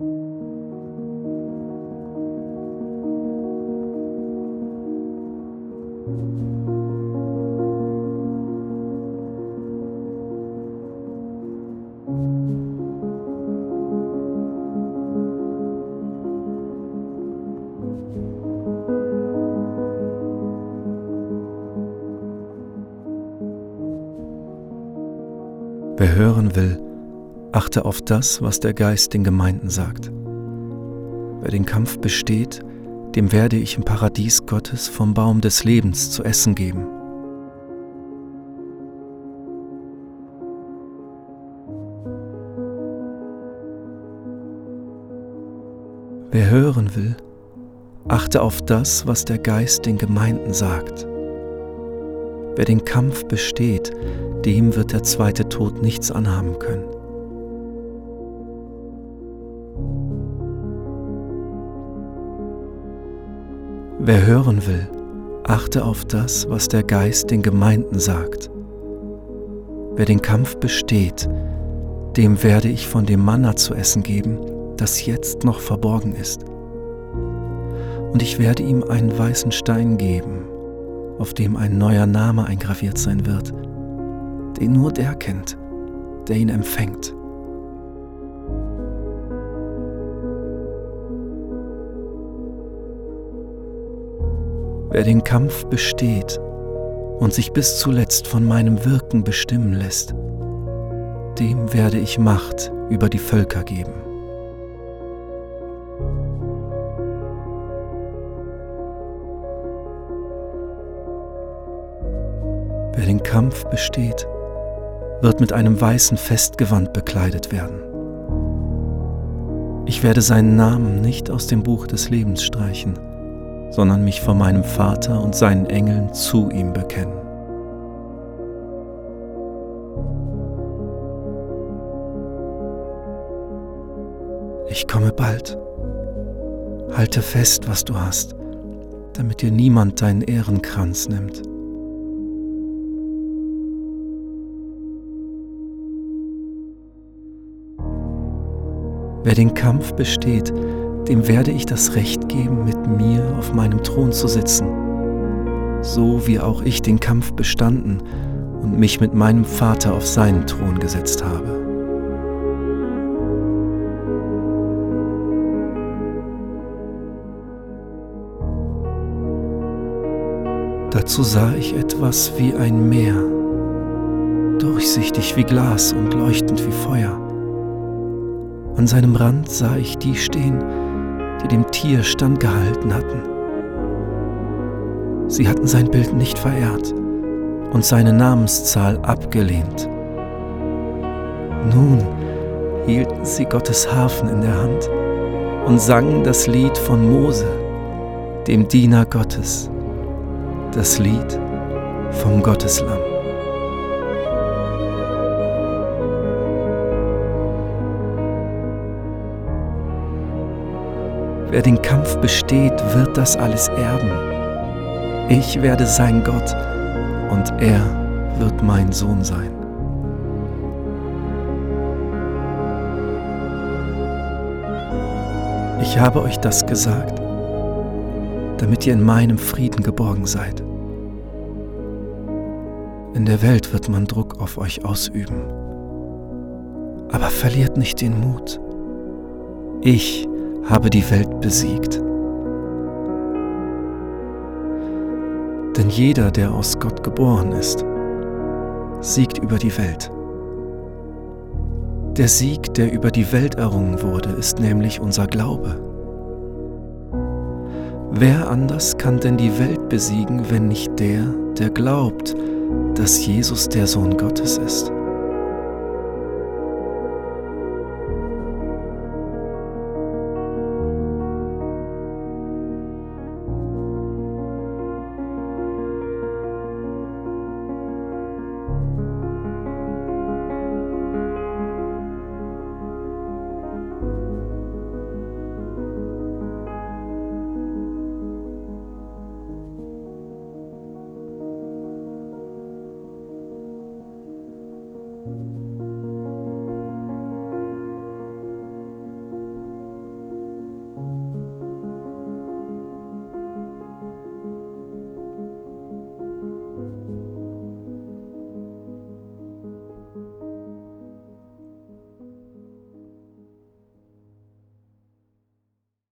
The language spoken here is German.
Wer hören will, achte auf das, was der Geist den Gemeinden sagt. Wer den Kampf besteht, dem werde ich im Paradies Gottes vom Baum des Lebens zu essen geben. Wer hören will, achte auf das, was der Geist den Gemeinden sagt. Wer den Kampf besteht, dem wird der zweite Tod nichts anhaben können. Wer hören will, achte auf das, was der Geist den Gemeinden sagt. Wer den Kampf besteht, dem werde ich von dem Manna zu essen geben, das jetzt noch verborgen ist. Und ich werde ihm einen weißen Stein geben, auf dem ein neuer Name eingraviert sein wird, den nur der kennt, der ihn empfängt. Wer den Kampf besteht und sich bis zuletzt von meinem Wirken bestimmen lässt, dem werde ich Macht über die Völker geben. Wer den Kampf besteht wird mit einem weißen Festgewand bekleidet werden. Ich werde seinen Namen nicht aus dem Buch des Lebens streichen, sondern mich vor meinem Vater und seinen Engeln zu ihm bekennen. Ich komme bald. Halte fest, was du hast, damit dir niemand deinen Ehrenkranz nimmt. Wer den Kampf besteht, dem werde ich das Recht geben, mit mir auf meinem Thron zu sitzen, so wie auch ich den Kampf bestanden und mich mit meinem Vater auf seinen Thron gesetzt habe. Dazu sah ich etwas wie ein Meer, durchsichtig wie Glas und leuchtend wie Feuer. An seinem Rand sah ich die stehen, die dem Tier standgehalten hatten. Sie hatten sein Bild nicht verehrt und seine Namenszahl abgelehnt. Nun hielten sie Gottes Hafen in der Hand und sangen das Lied von Mose, dem Diener Gottes, das Lied vom Gotteslamm. Wer den Kampf besteht, wird das alles erben. Ich werde sein Gott und er wird mein Sohn sein. Ich habe euch das gesagt, damit ihr in meinem Frieden geborgen seid. In der Welt wird man Druck auf euch ausüben. Aber verliert nicht den Mut. Ich habe die Welt besiegt. Denn jeder, der aus Gott geboren ist, siegt über die Welt. Der Sieg, der über die Welt errungen wurde, ist nämlich unser Glaube. Wer anders kann denn die Welt besiegen, wenn nicht der, der glaubt, dass Jesus der Sohn Gottes ist?